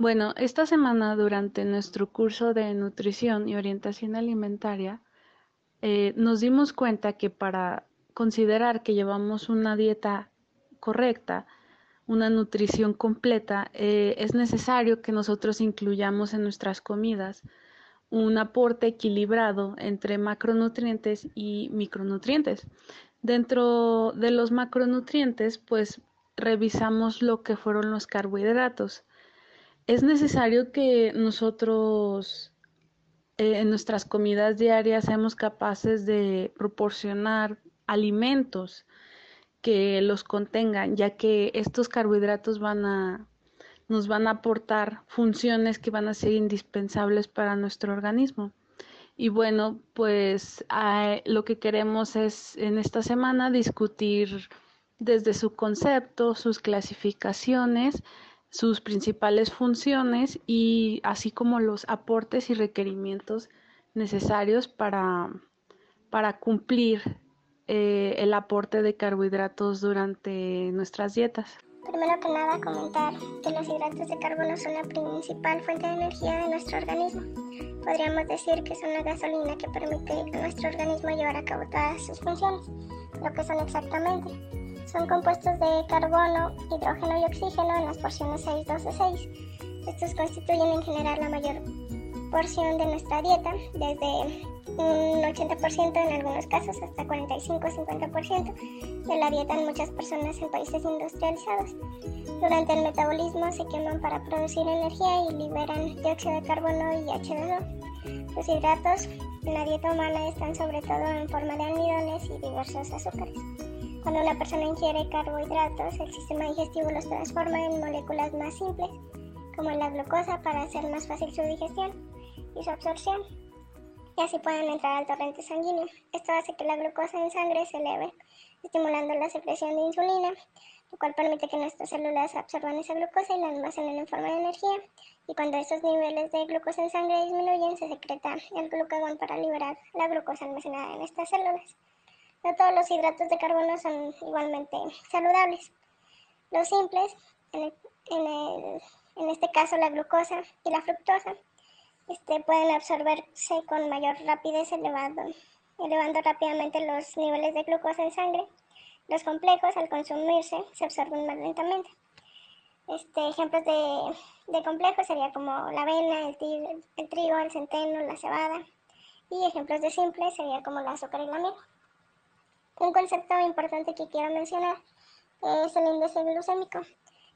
Bueno, esta semana durante nuestro curso de nutrición y orientación alimentaria, eh, nos dimos cuenta que para considerar que llevamos una dieta correcta, una nutrición completa, eh, es necesario que nosotros incluyamos en nuestras comidas un aporte equilibrado entre macronutrientes y micronutrientes. Dentro de los macronutrientes, pues revisamos lo que fueron los carbohidratos. Es necesario que nosotros eh, en nuestras comidas diarias seamos capaces de proporcionar alimentos que los contengan, ya que estos carbohidratos van a nos van a aportar funciones que van a ser indispensables para nuestro organismo. Y bueno, pues lo que queremos es en esta semana discutir desde su concepto, sus clasificaciones, sus principales funciones y así como los aportes y requerimientos necesarios para, para cumplir eh, el aporte de carbohidratos durante nuestras dietas. Primero que nada, comentar que los hidratos de carbono son la principal fuente de energía de nuestro organismo. Podríamos decir que son la gasolina que permite a nuestro organismo llevar a cabo todas sus funciones. Lo que son exactamente son compuestos de carbono, hidrógeno y oxígeno en las porciones 6, 12, 6. Estos constituyen en general la mayor porción de nuestra dieta, desde un 80% en algunos casos hasta 45-50% de la dieta en muchas personas en países industrializados. Durante el metabolismo se queman para producir energía y liberan dióxido de carbono y H2O. Los hidratos en la dieta humana están sobre todo en forma de almidones y diversos azúcares. Cuando una persona ingiere carbohidratos, el sistema digestivo los transforma en moléculas más simples, como la glucosa, para hacer más fácil su digestión y su absorción y así pueden entrar al torrente sanguíneo. Esto hace que la glucosa en sangre se eleve, estimulando la secreción de insulina, lo cual permite que nuestras células absorban esa glucosa y la almacenen en forma de energía. Y cuando esos niveles de glucosa en sangre disminuyen, se secreta el glucagón para liberar la glucosa almacenada en estas células. No todos los hidratos de carbono son igualmente saludables. Los simples, en, este caso la glucosa y la fructosa, este, pueden absorberse con mayor rapidez elevando, elevando rápidamente los niveles de glucosa en sangre. Los complejos al consumirse se absorben más lentamente. Este, ejemplos de, complejos sería como la avena, el, el, trigo, el centeno, la cebada. Y ejemplos de simples sería como la azúcar y la miel. Un concepto importante que quiero mencionar es el índice glucémico.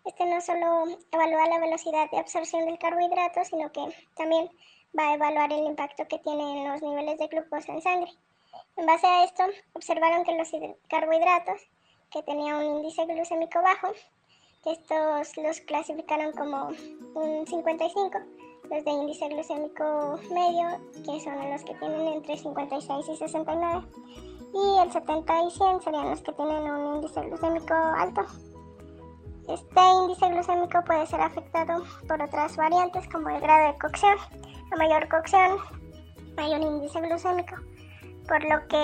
Este no solo evalúa la velocidad de absorción del carbohidrato, sino que también va a evaluar el impacto que tiene en los niveles de glucosa en sangre. En base a esto, observaron que los carbohidratos, que tenían un índice glucémico bajo, estos los clasificaron como un 55, los de índice glucémico medio, que son los que tienen entre 56 y 69, y el 70 y 100 serían los que tienen un índice glucémico alto. Este índice glucémico puede ser afectado por otras variantes como el grado de cocción. A mayor cocción, mayor índice glucémico, por lo que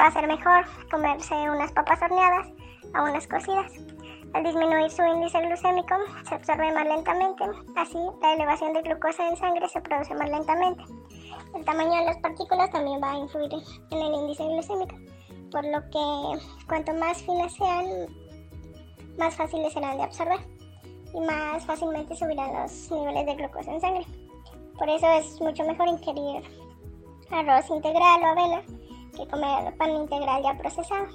va a ser mejor comerse unas papas horneadas a unas cocidas. Al disminuir su índice glucémico, se absorbe más lentamente, así la elevación de glucosa en sangre se produce más lentamente. El tamaño de las partículas también va a influir en el índice glucémico, por lo que cuanto más finas sean, más fáciles serán de absorber y más fácilmente subirán los niveles de glucosa en sangre. Por eso es mucho mejor ingerir arroz integral o avena que comer pan integral ya procesado.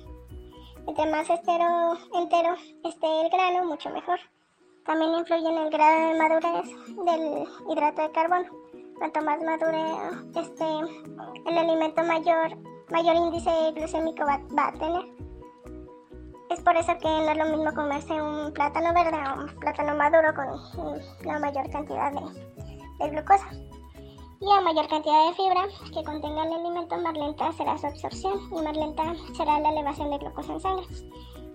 Entre más estero, entero esté el grano, mucho mejor. También influye en el grado de madurez del hidrato de carbono. Cuanto más madure esté el alimento mayor, mayor índice glucémico va a tener. Es por eso que no es lo mismo comerse un plátano verde o un plátano maduro con la mayor cantidad de, glucosa. Y a mayor cantidad de fibra que contenga el alimento, más lenta será su absorción y más lenta será la elevación de glucosa en sangre.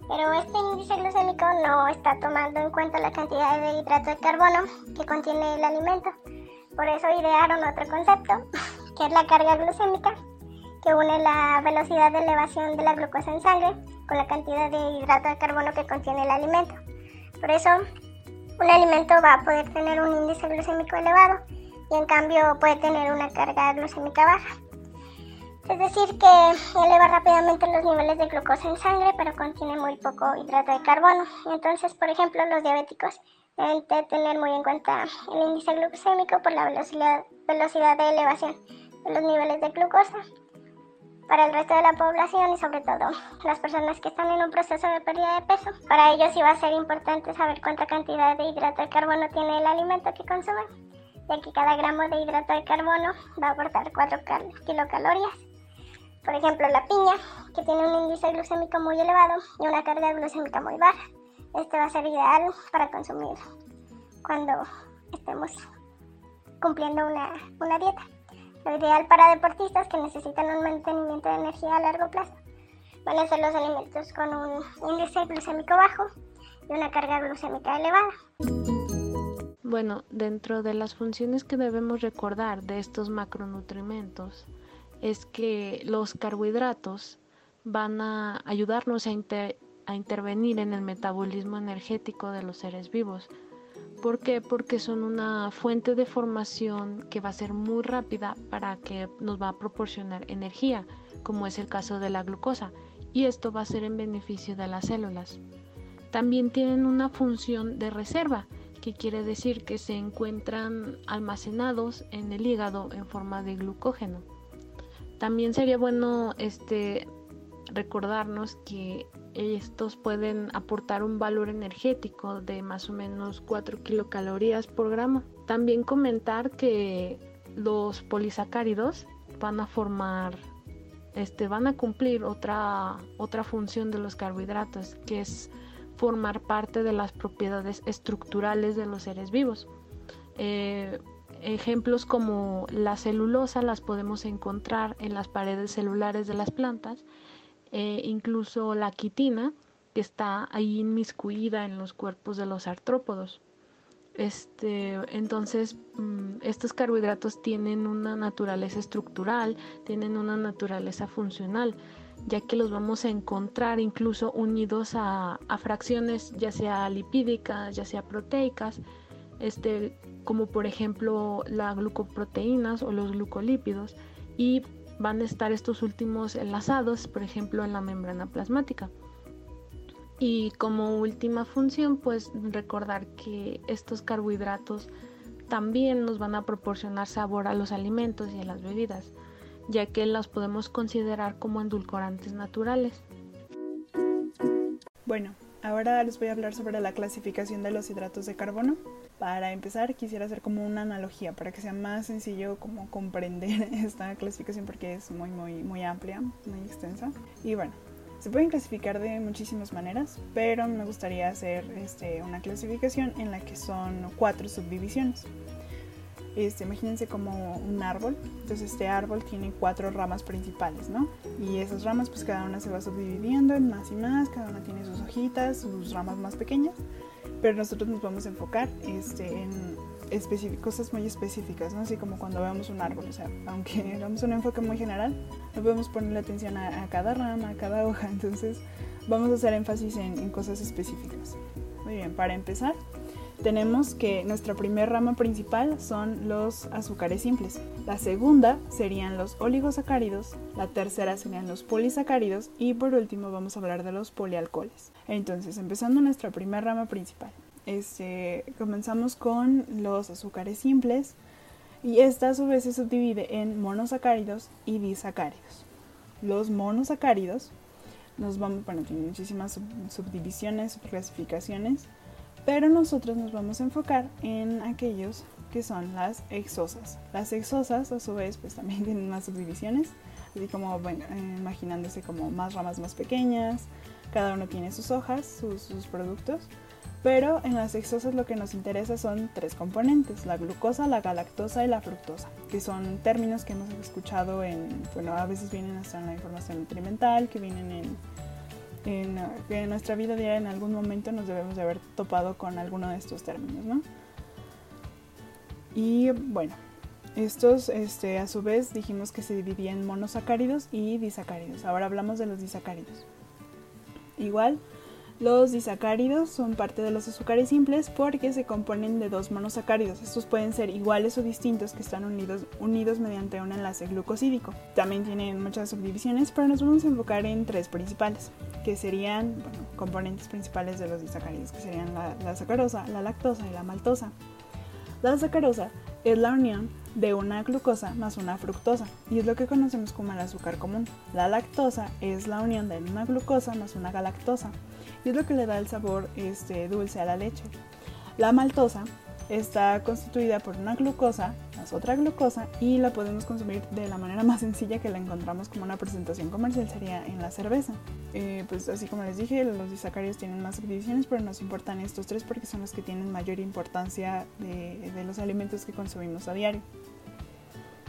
Pero este índice glucémico no está tomando en cuenta la cantidad de hidrato de carbono que contiene el alimento. Por eso idearon otro concepto, que es la carga glucémica, que une la velocidad de elevación de la glucosa en sangre con la cantidad de hidrato de carbono que contiene el alimento. Por eso, un alimento va a poder tener un índice glucémico elevado y en cambio puede tener una carga glucémica baja. Es decir, que eleva rápidamente los niveles de glucosa en sangre, pero contiene muy poco hidrato de carbono. Entonces, por ejemplo, los diabéticos deben tener muy en cuenta el índice glucémico por la velocidad, velocidad de elevación de los niveles de glucosa. Para el resto de la población y sobre todo las personas que están en un proceso de pérdida de peso, para ellos sí va a ser importante saber cuánta cantidad de hidrato de carbono tiene el alimento que consumen, ya que cada gramo de hidrato de carbono va a aportar 4 kilocalorías por ejemplo, la piña, que tiene un índice glucémico muy elevado y una carga glucémica muy baja. Este va a ser ideal para consumir cuando estemos cumpliendo una, una dieta. Lo ideal para deportistas que necesitan un mantenimiento de energía a largo plazo van a ser los alimentos con un índice glucémico bajo y una carga glucémica elevada. Bueno, dentro de las funciones que debemos recordar de estos macronutrimentos es que los carbohidratos van a ayudarnos a, intervenir en el metabolismo energético de los seres vivos. ¿Por qué? Porque son una fuente de formación que va a ser muy rápida para que nos va a proporcionar energía, como es el caso de la glucosa, y esto va a ser en beneficio de las células. También tienen una función de reserva, que quiere decir que se encuentran almacenados en el hígado en forma de glucógeno. También sería bueno este recordarnos que estos pueden aportar un valor energético de más o menos 4 kilocalorías por gramo. También comentar que los polisacáridos van a formar este van a cumplir otra otra función de los carbohidratos que es formar parte de las propiedades estructurales de los seres vivos. Eh, Ejemplos como la celulosa las podemos encontrar en las paredes celulares de las plantas, e incluso la quitina que está ahí inmiscuida en los cuerpos de los artrópodos. Este, entonces, mm, estos carbohidratos tienen una naturaleza estructural, tienen una naturaleza funcional, ya que los vamos a encontrar incluso unidos a, a fracciones ya sea lipídicas, ya sea proteicas, este, como por ejemplo las glucoproteínas o los glucolípidos y van a estar estos últimos enlazados, por ejemplo, en la membrana plasmática. Y como última función, pues recordar que estos carbohidratos también nos van a proporcionar sabor a los alimentos y a las bebidas, ya que las podemos considerar como endulcorantes naturales. Bueno, ahora les voy a hablar sobre la clasificación de los hidratos de carbono. Para empezar, quisiera hacer como una analogía para que sea más sencillo como comprender esta clasificación porque es muy, muy, muy amplia, muy extensa. Y bueno, se pueden clasificar de muchísimas maneras, pero me gustaría hacer este, una clasificación en la que son cuatro subdivisiones. Este, imagínense como un árbol, entonces este árbol tiene cuatro ramas principales, ¿no? Y esas ramas pues cada una se va subdividiendo en más y más, cada una tiene sus hojitas, sus ramas más pequeñas pero nosotros nos vamos a enfocar este, en cosas muy específicas, ¿no? así como cuando vemos un árbol, o sea, aunque hagamos un enfoque muy general, no podemos ponerle atención a, cada rama, a cada hoja, entonces vamos a hacer énfasis en, en cosas específicas. Muy bien, para empezar, tenemos que nuestra primera rama principal son los azúcares simples. La segunda serían los oligosacáridos, la tercera serían los polisacáridos y por último vamos a hablar de los polialcoholes. Entonces, empezando nuestra primera rama principal. Este, comenzamos con los azúcares simples y esta a su vez se subdivide en monosacáridos y disacáridos. Los monosacáridos nos vamos, bueno, tienen muchísimas subdivisiones, subclasificaciones pero nosotros nos vamos a enfocar en aquellos que son las exosas. Las exosas a su vez pues también tienen más subdivisiones, así como bueno, eh, imaginándose como más ramas más pequeñas, cada uno tiene sus hojas, sus, sus productos, pero en las exosas lo que nos interesa son tres componentes, la glucosa, la galactosa y la fructosa, que son términos que hemos escuchado en, bueno, a veces vienen hasta en la información nutrimental, que vienen en en, nuestra vida diaria en algún momento nos debemos de haber topado con alguno de estos términos, ¿no? Y bueno, estos este, a su vez dijimos que se dividían en monosacáridos y disacáridos. Ahora hablamos de los disacáridos. Igual, Los disacáridos son parte de los azúcares simples porque se componen de dos monosacáridos. Estos pueden ser iguales o distintos que están unidos, mediante un enlace glucosídico. También tienen muchas subdivisiones, pero nos vamos a enfocar en tres principales, que serían componentes principales de los disacáridos, que serían la, la sacarosa, la lactosa y la maltosa. La sacarosa es la unión de una glucosa más una fructosa y es lo que conocemos como el azúcar común. La lactosa es la unión de una glucosa más una galactosa y es lo que le da el sabor este, dulce a la leche. La maltosa está constituida por una glucosa otra glucosa y la podemos consumir de la manera más sencilla que la encontramos como una presentación comercial sería en la cerveza. Eh, pues así como les dije, los disacáridos tienen más subdivisiones, pero nos importan estos tres porque son los que tienen mayor importancia de, los alimentos que consumimos a diario.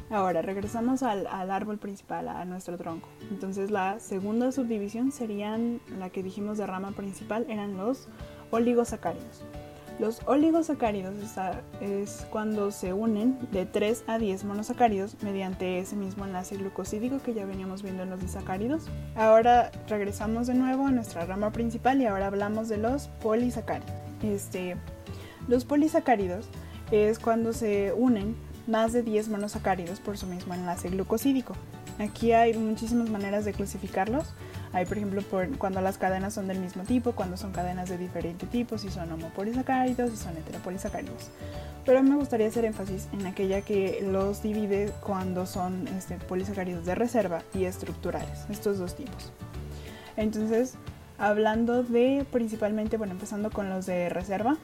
Ahora regresamos al, árbol principal, a nuestro tronco. Entonces la segunda subdivisión serían, la que dijimos de rama principal, eran los oligosacáridos. Los oligosacáridos es cuando se unen de 3 a 10 monosacáridos mediante ese mismo enlace glucosídico que ya veníamos viendo en los disacáridos. Ahora regresamos de nuevo a nuestra rama principal y ahora hablamos de los polisacáridos. Este, los polisacáridos es cuando se unen más de 10 monosacáridos por su mismo enlace glucosídico. Aquí hay muchísimas maneras de clasificarlos. Hay, por ejemplo, por cuando las cadenas son del mismo tipo, cuando son cadenas de diferente tipo, si son homopolisacáridos, si son heteropolisacáridos. Pero me gustaría hacer énfasis en aquella que los divide cuando son este, polisacáridos de reserva y estructurales, estos dos tipos. Entonces, hablando de principalmente, bueno, empezando con los de reserva,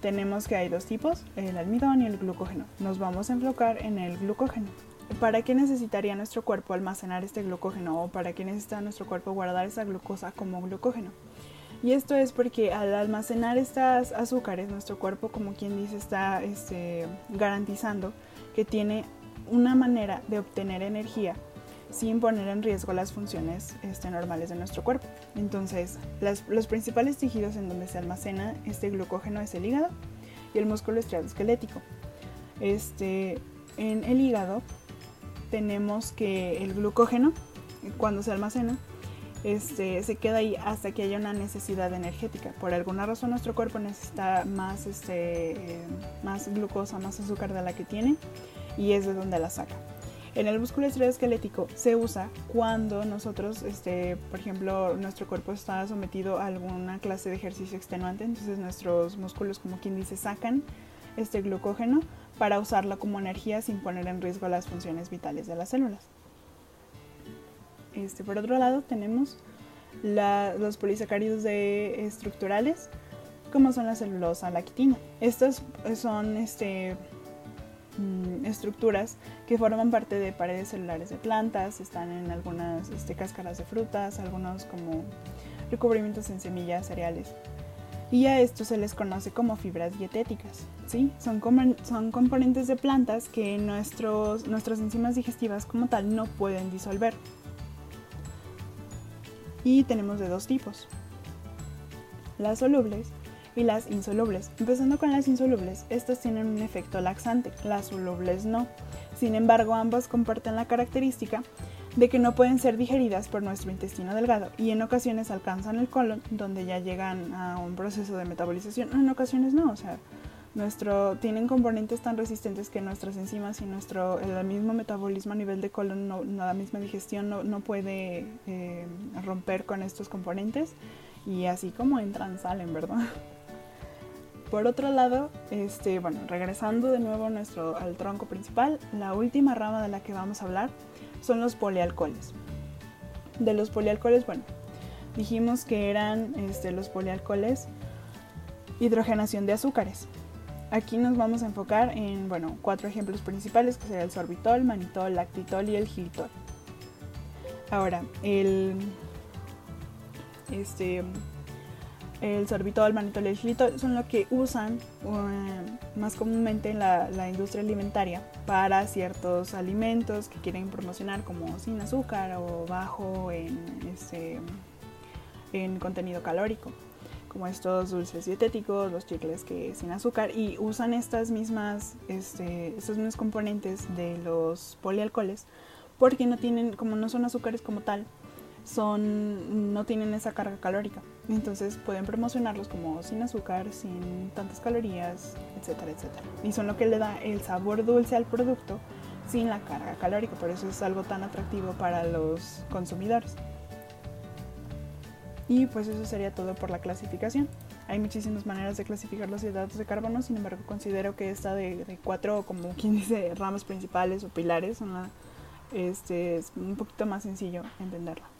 tenemos que hay dos tipos, el almidón y el glucógeno. Nos vamos a enfocar en el glucógeno. ¿Para qué necesitaría nuestro cuerpo almacenar este glucógeno o para qué necesita nuestro cuerpo guardar esa glucosa como glucógeno? Y esto es porque al almacenar estas azúcares, nuestro cuerpo, como quien dice, está este, garantizando que tiene una manera de obtener energía sin poner en riesgo las funciones este, normales de nuestro cuerpo. Entonces, los principales tejidos en donde se almacena este glucógeno es el hígado y el músculo esquelético. Este, en el hígado tenemos que el glucógeno, cuando se almacena, este, se queda ahí hasta que haya una necesidad energética. Por alguna razón nuestro cuerpo necesita más, este, más glucosa, más azúcar de la que tiene y es de donde la saca. En el músculo esquelético se usa cuando nosotros, este, por ejemplo, nuestro cuerpo está sometido a alguna clase de ejercicio extenuante, entonces nuestros músculos, como quien dice, sacan este glucógeno para usarlo como energía sin poner en riesgo las funciones vitales de las células. Este, por otro lado, tenemos los polisacáridos de estructurales, como son la celulosa, la quitina. Estos son este, Mm, estructuras que forman parte de paredes celulares de plantas, están en algunas este, cáscaras de frutas, algunos como recubrimientos en semillas, cereales. Y a esto se les conoce como fibras dietéticas. ¿sí? Son, son componentes de plantas que nuestros, nuestras enzimas digestivas como tal no pueden disolver. Y tenemos de dos tipos. Las solubles y las insolubles. Empezando con las insolubles, estas tienen un efecto laxante, las solubles no. Sin embargo, ambas comparten la característica de que no pueden ser digeridas por nuestro intestino delgado y en ocasiones alcanzan el colon donde ya llegan a un proceso de metabolización, en ocasiones no, o sea, nuestro, tienen componentes tan resistentes que nuestras enzimas y nuestro, el mismo metabolismo a nivel de colon, no, la misma digestión no, puede eh, romper con estos componentes y así como entran, salen, ¿verdad? Por otro lado, este, bueno, regresando de nuevo nuestro, al tronco principal, la última rama de la que vamos a hablar son los polialcoholes. De los polialcoholes, bueno, dijimos que eran este, los polialcoholes hidrogenación de azúcares. Aquí nos vamos a enfocar en, bueno, cuatro ejemplos principales, que serían el sorbitol, manitol, lactitol y el gilitol. Ahora, el, este, el sorbitol, el manitol y el xilitol son lo que usan uh, más comúnmente en la, industria alimentaria para ciertos alimentos que quieren promocionar como sin azúcar o bajo en, este, en contenido calórico como estos dulces dietéticos, los chicles que sin azúcar y usan estas mismas, este, estos mismos componentes de los polialcoholes porque no tienen, como no son azúcares como tal, son, no tienen esa carga calórica Entonces pueden promocionarlos como sin azúcar, sin tantas calorías, etcétera, etcétera. Y son lo que le da el sabor dulce al producto sin la carga calórica. Por eso es algo tan atractivo para los consumidores. Y pues eso sería todo por la clasificación. Hay muchísimas maneras de clasificar los hidratos de carbono, sin embargo considero que esta de, cuatro, como quien dice, ramas principales o pilares, este, es un poquito más sencillo entenderlo.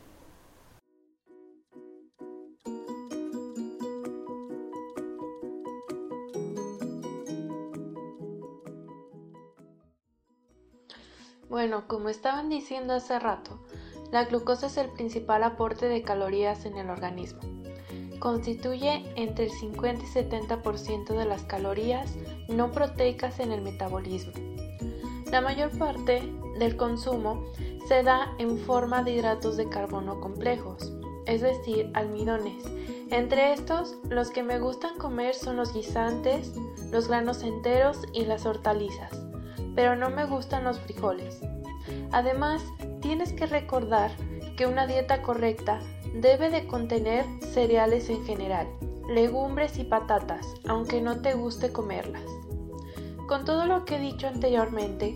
Bueno, como estaban diciendo hace rato, la glucosa es el principal aporte de calorías en el organismo. Constituye entre el 50 y 70% de las calorías no proteicas en el metabolismo. La mayor parte del consumo se da en forma de hidratos de carbono complejos, es decir, almidones. Entre estos, los que me gustan comer son los guisantes, los granos enteros y las hortalizas pero no me gustan los frijoles. Además, tienes que recordar que una dieta correcta debe de contener cereales en general, legumbres y patatas, aunque no te guste comerlas. Con todo lo que he dicho anteriormente,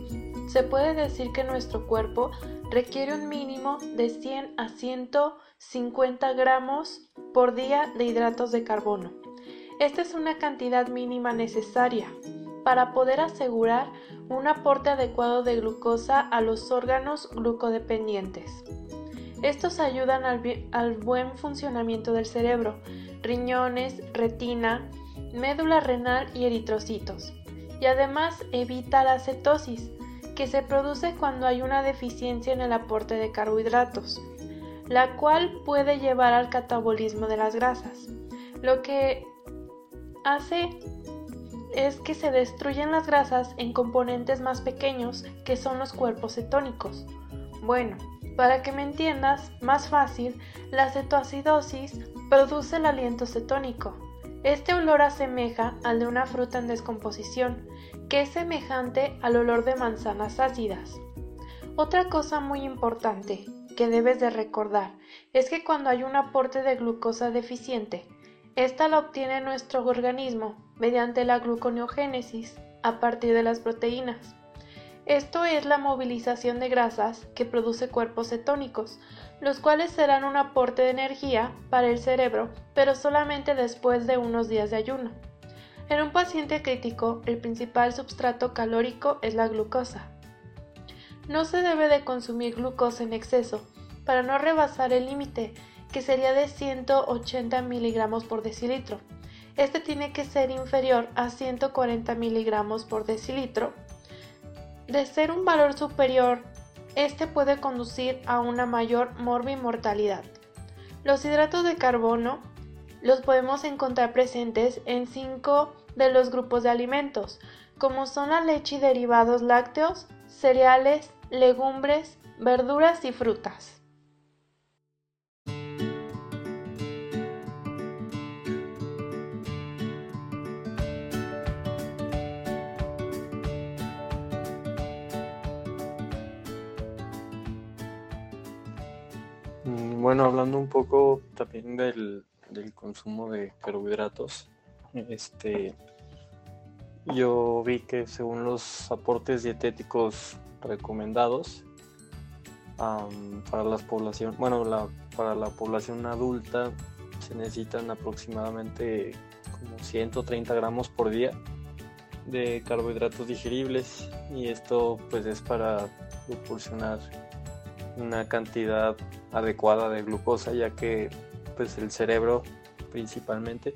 se puede decir que nuestro cuerpo requiere un mínimo de 100 a 150 gramos por día de hidratos de carbono. Esta es una cantidad mínima necesaria para poder asegurar un aporte adecuado de glucosa a los órganos glucodependientes. Estos ayudan al, buen funcionamiento del cerebro, riñones, retina, médula renal y eritrocitos. Y además evita la cetosis, que se produce cuando hay una deficiencia en el aporte de carbohidratos, la cual puede llevar al catabolismo de las grasas, lo que hace es que se destruyen las grasas en componentes más pequeños que son los cuerpos cetónicos. Bueno, para que me entiendas más fácil, la cetoacidosis produce el aliento cetónico. Este olor asemeja al de una fruta en descomposición, que es semejante al olor de manzanas ácidas. Otra cosa muy importante que debes de recordar es que cuando hay un aporte de glucosa deficiente, esta la obtiene nuestro organismo mediante la gluconeogénesis a partir de las proteínas. Esto es la movilización de grasas que produce cuerpos cetónicos, los cuales serán un aporte de energía para el cerebro, pero solamente después de unos días de ayuno. En un paciente crítico, el principal substrato calórico es la glucosa. No se debe de consumir glucosa en exceso para no rebasar el límite, que sería de 180 miligramos por decilitro este tiene que ser inferior a 140 miligramos por decilitro. De ser un valor superior, este puede conducir a una mayor morbimortalidad. Los hidratos de carbono los podemos encontrar presentes en cinco de los grupos de alimentos, como son la leche y derivados lácteos, cereales, legumbres, verduras y frutas. Bueno, hablando un poco también del, consumo de carbohidratos, este, yo vi que según los aportes dietéticos recomendados para la población, bueno, para la población adulta se necesitan aproximadamente como 130 gramos por día de carbohidratos digeribles y esto pues es para proporcionar una cantidad adecuada de glucosa ya que pues el cerebro principalmente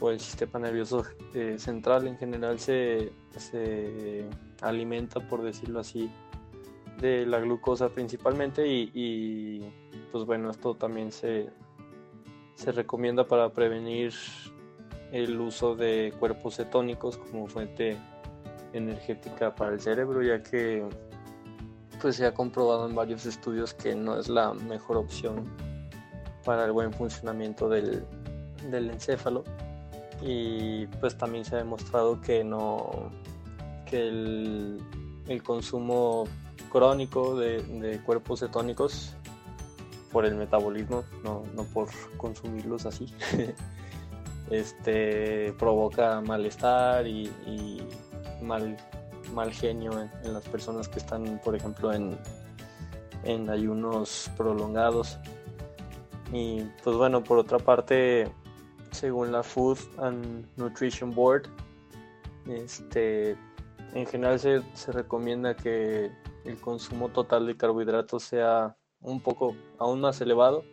o el sistema nervioso eh, central en general se, alimenta por decirlo así de la glucosa principalmente y, pues bueno esto también se, se recomienda para prevenir el uso de cuerpos cetónicos como fuente energética para el cerebro ya que pues se ha comprobado en varios estudios que no es la mejor opción para el buen funcionamiento del, encéfalo y pues también se ha demostrado que no que el, consumo crónico de, cuerpos cetónicos por el metabolismo, no, no por consumirlos así. este provoca malestar y, mal, mal genio en, las personas que están, por ejemplo, en, en ayunos prolongados. Y pues bueno, por otra parte, según la Food and Nutrition Board, este, en general se, se recomienda que el consumo total de carbohidratos sea un poco aún más elevado,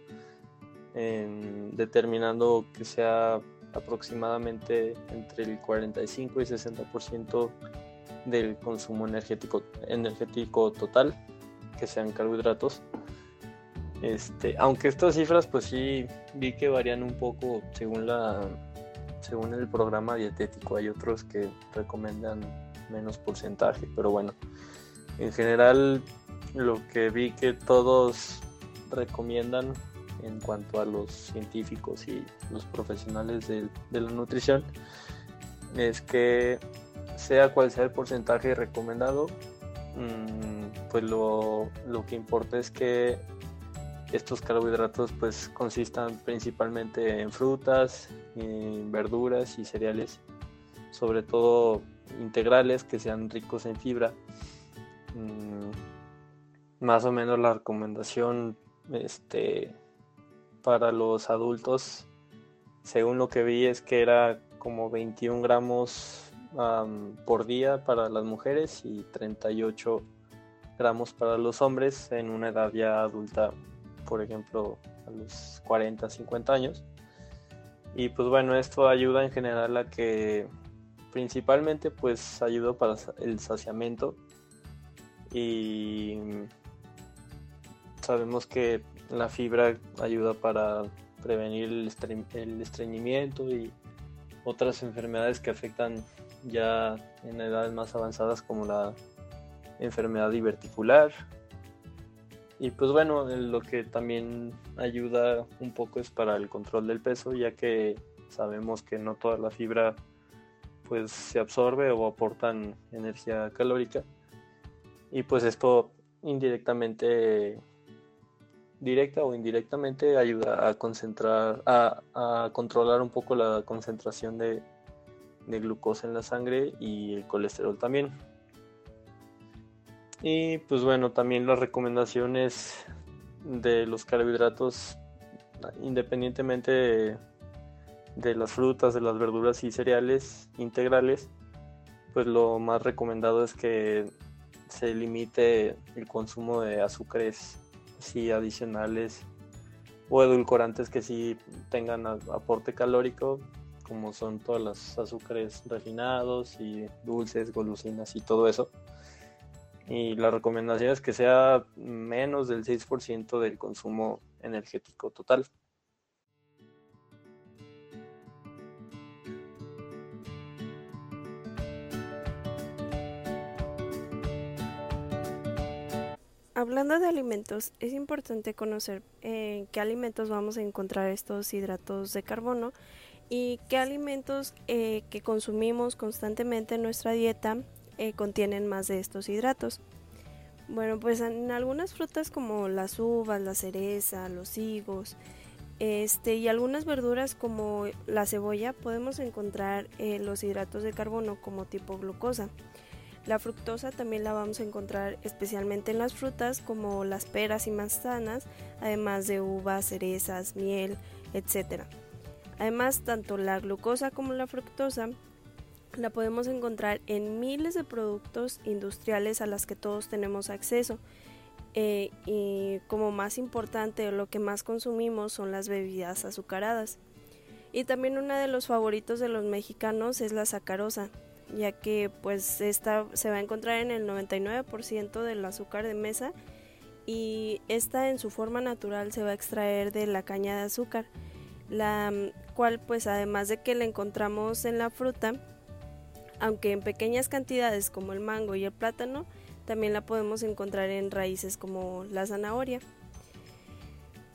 determinando que sea aproximadamente entre el 45 y 60% del consumo energético, energético total, que sean carbohidratos. Este, aunque estas cifras pues sí vi que varían un poco según la según el programa dietético. Hay otros que recomiendan menos porcentaje, pero bueno, en general lo que vi que todos recomiendan en cuanto a los científicos y los profesionales de, la nutrición es que sea cual sea el porcentaje recomendado, mm, pues lo, que importa es que estos carbohidratos pues consistan principalmente en frutas, verduras y cereales, sobre todo integrales que sean ricos en fibra. Mm, más o menos la recomendación este, para los adultos, según lo que vi, es que era como 21 gramos por día para las mujeres y 38 gramos para los hombres en una edad ya adulta, por ejemplo, a los 40, 50 años. Y pues bueno, esto ayuda en general a que principalmente pues ayuda para el saciamiento y sabemos que la fibra ayuda para prevenir el, estreñimiento y otras enfermedades que afectan ya en edades más avanzadas como la enfermedad diverticular. Y pues bueno, lo que también ayuda un poco es para el control del peso, ya que sabemos que no toda la fibra pues se absorbe o aportan energía calórica. Y pues esto indirectamente directa o indirectamente ayuda a concentrar, a, controlar un poco la concentración de, glucosa en la sangre y el colesterol también. Y pues bueno, también las recomendaciones de los carbohidratos, independientemente de, de, las frutas, de las verduras y cereales integrales, pues lo más recomendado es que se limite el consumo de azúcares sí adicionales o edulcorantes que sí tengan aporte calórico, como son todos los azúcares refinados y dulces, golosinas y todo eso. Y la recomendación es que sea menos del 6% del consumo energético total. Hablando de alimentos, es importante conocer en eh, qué alimentos vamos a encontrar estos hidratos de carbono y qué alimentos eh, que consumimos constantemente en nuestra dieta eh, contienen más de estos hidratos. Bueno, pues en algunas frutas como las uvas, la cereza, los higos, este, y algunas verduras como la cebolla podemos encontrar los hidratos de carbono como tipo glucosa. La fructosa también la vamos a encontrar especialmente en las frutas como las peras y manzanas, además de uvas, cerezas, miel, etc. Además, tanto la glucosa como la fructosa la podemos encontrar en miles de productos industriales a las que todos tenemos acceso. Eh, y como más importante, lo que más consumimos son las bebidas azucaradas. Y también uno de los favoritos de los mexicanos es la sacarosa, ya que pues esta se va a encontrar en el 99% del azúcar de mesa y esta en su forma natural se va a extraer de la caña de azúcar, la mm, cual pues además de que la encontramos en la fruta, aunque en pequeñas cantidades como el mango y el plátano, también la podemos encontrar en raíces como la zanahoria.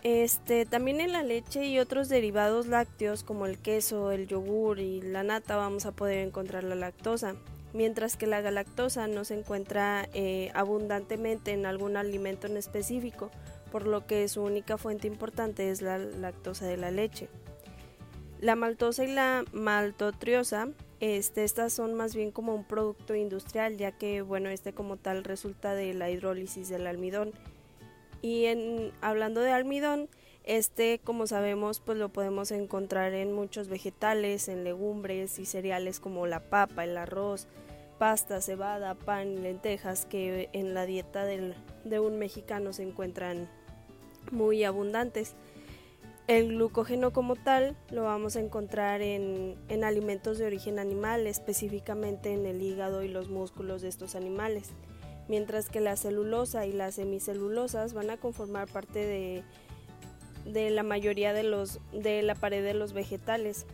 Este, también en la leche y otros derivados lácteos como el queso, el yogur y la nata vamos a poder encontrar la lactosa, mientras que la galactosa no se encuentra eh, abundantemente en algún alimento en específico, por lo que su única fuente importante es la lactosa de la leche. La maltosa y la maltotriosa, este, estas son más bien como un producto industrial, ya que bueno, este como tal resulta de la hidrólisis del almidón. Y en, hablando de almidón, este, como sabemos, pues lo podemos encontrar en muchos vegetales, en legumbres y cereales como la papa, el arroz, pasta, cebada, pan, lentejas, que en la dieta del, de un mexicano se encuentran muy abundantes. El glucógeno como tal lo vamos a encontrar en, en, alimentos de origen animal, específicamente en el hígado y los músculos de estos animales, mientras que la celulosa y las semicelulosas van a conformar parte de, de la mayoría de, los, de la pared de los vegetales.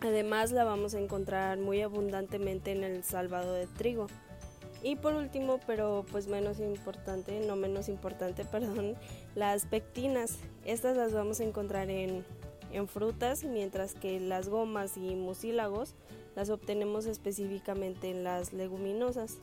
Además la vamos a encontrar muy abundantemente en el salvado de trigo. Y por último, pero pues menos importante, no menos importante, perdón, las pectinas. Estas las vamos a encontrar en, en frutas, mientras que las gomas y mucílagos las obtenemos específicamente en las leguminosas.